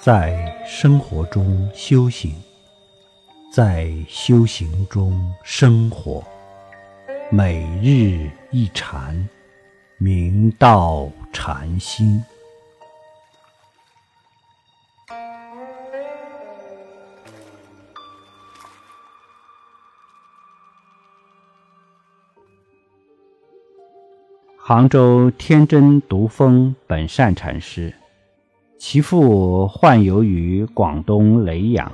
在生活中修行，在修行中生活，每日一禅，明道禅心。杭州天真独峰本善禅师。其父患有于广东雷阳，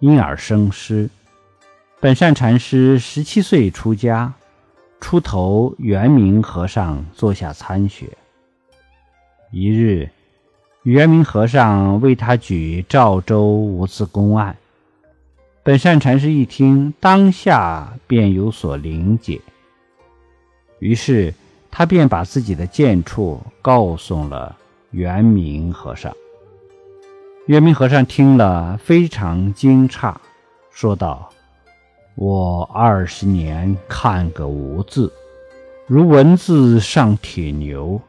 因而生师。本善禅师十七岁出家，出头圆明和尚坐下参学。一日，圆明和尚为他举赵州无字公案，本善禅师一听，当下便有所灵解。于是他便把自己的见处告诉了。圆明和尚，圆明和尚听了非常惊诧，说道：“我二十年看个无字，如文字上铁牛，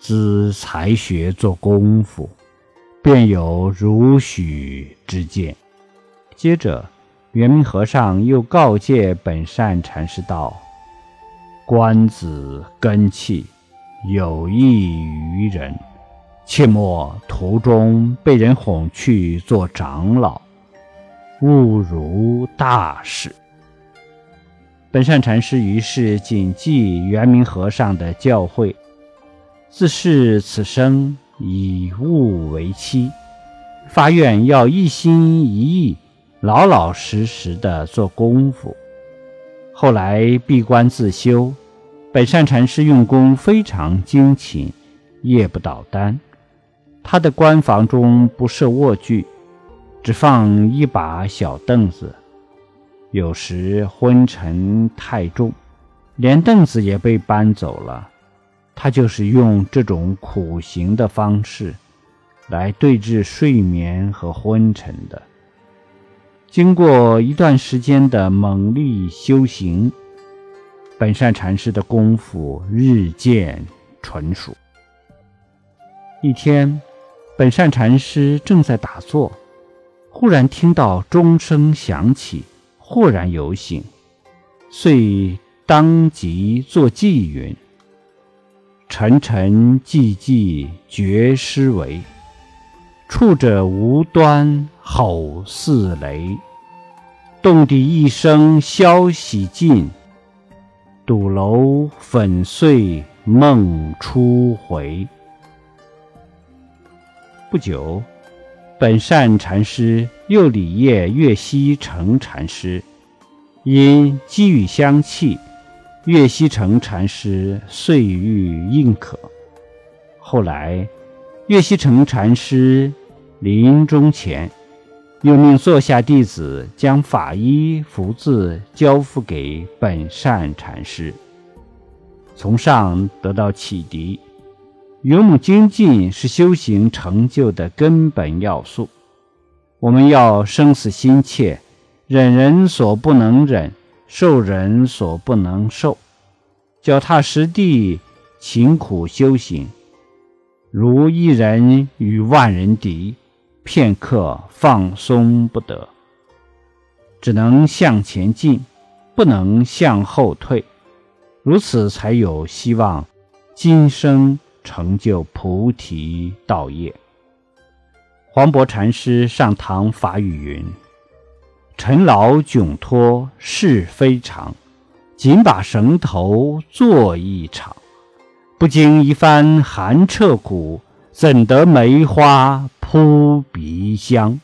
自才学做功夫，便有如许之见。”接着，圆明和尚又告诫本善禅师道：“官子根器，有益于人。”切莫途中被人哄去做长老，误如大事。本善禅师于是谨记圆明和尚的教诲，自是此生以物为期，发愿要一心一意、老老实实的做功夫。后来闭关自修，本善禅师用功非常精勤，夜不倒单。他的官房中不设卧具，只放一把小凳子。有时昏沉太重，连凳子也被搬走了。他就是用这种苦行的方式来对治睡眠和昏沉的。经过一段时间的猛力修行，本善禅师的功夫日渐纯熟。一天。本善禅师正在打坐，忽然听到钟声响起，豁然有醒，遂当即作偈云：“沉沉寂寂觉思维，触者无端吼似雷，动地一声消息尽，堵楼粉碎梦初回。”不久，本善禅师又礼谒岳西成禅师，因机遇相契，岳西成禅师遂遇应可。后来，岳西成禅师临终前，又命座下弟子将法衣福字交付给本善禅师，从上得到启迪。勇猛精进是修行成就的根本要素。我们要生死心切，忍人所不能忍，受人所不能受，脚踏实地，勤苦修行，如一人与万人敌，片刻放松不得，只能向前进，不能向后退，如此才有希望。今生。成就菩提道业。黄渤禅师上堂法语云：“尘劳窘脱事非常，紧把绳头做一场。不经一番寒彻骨，怎得梅花扑鼻香？”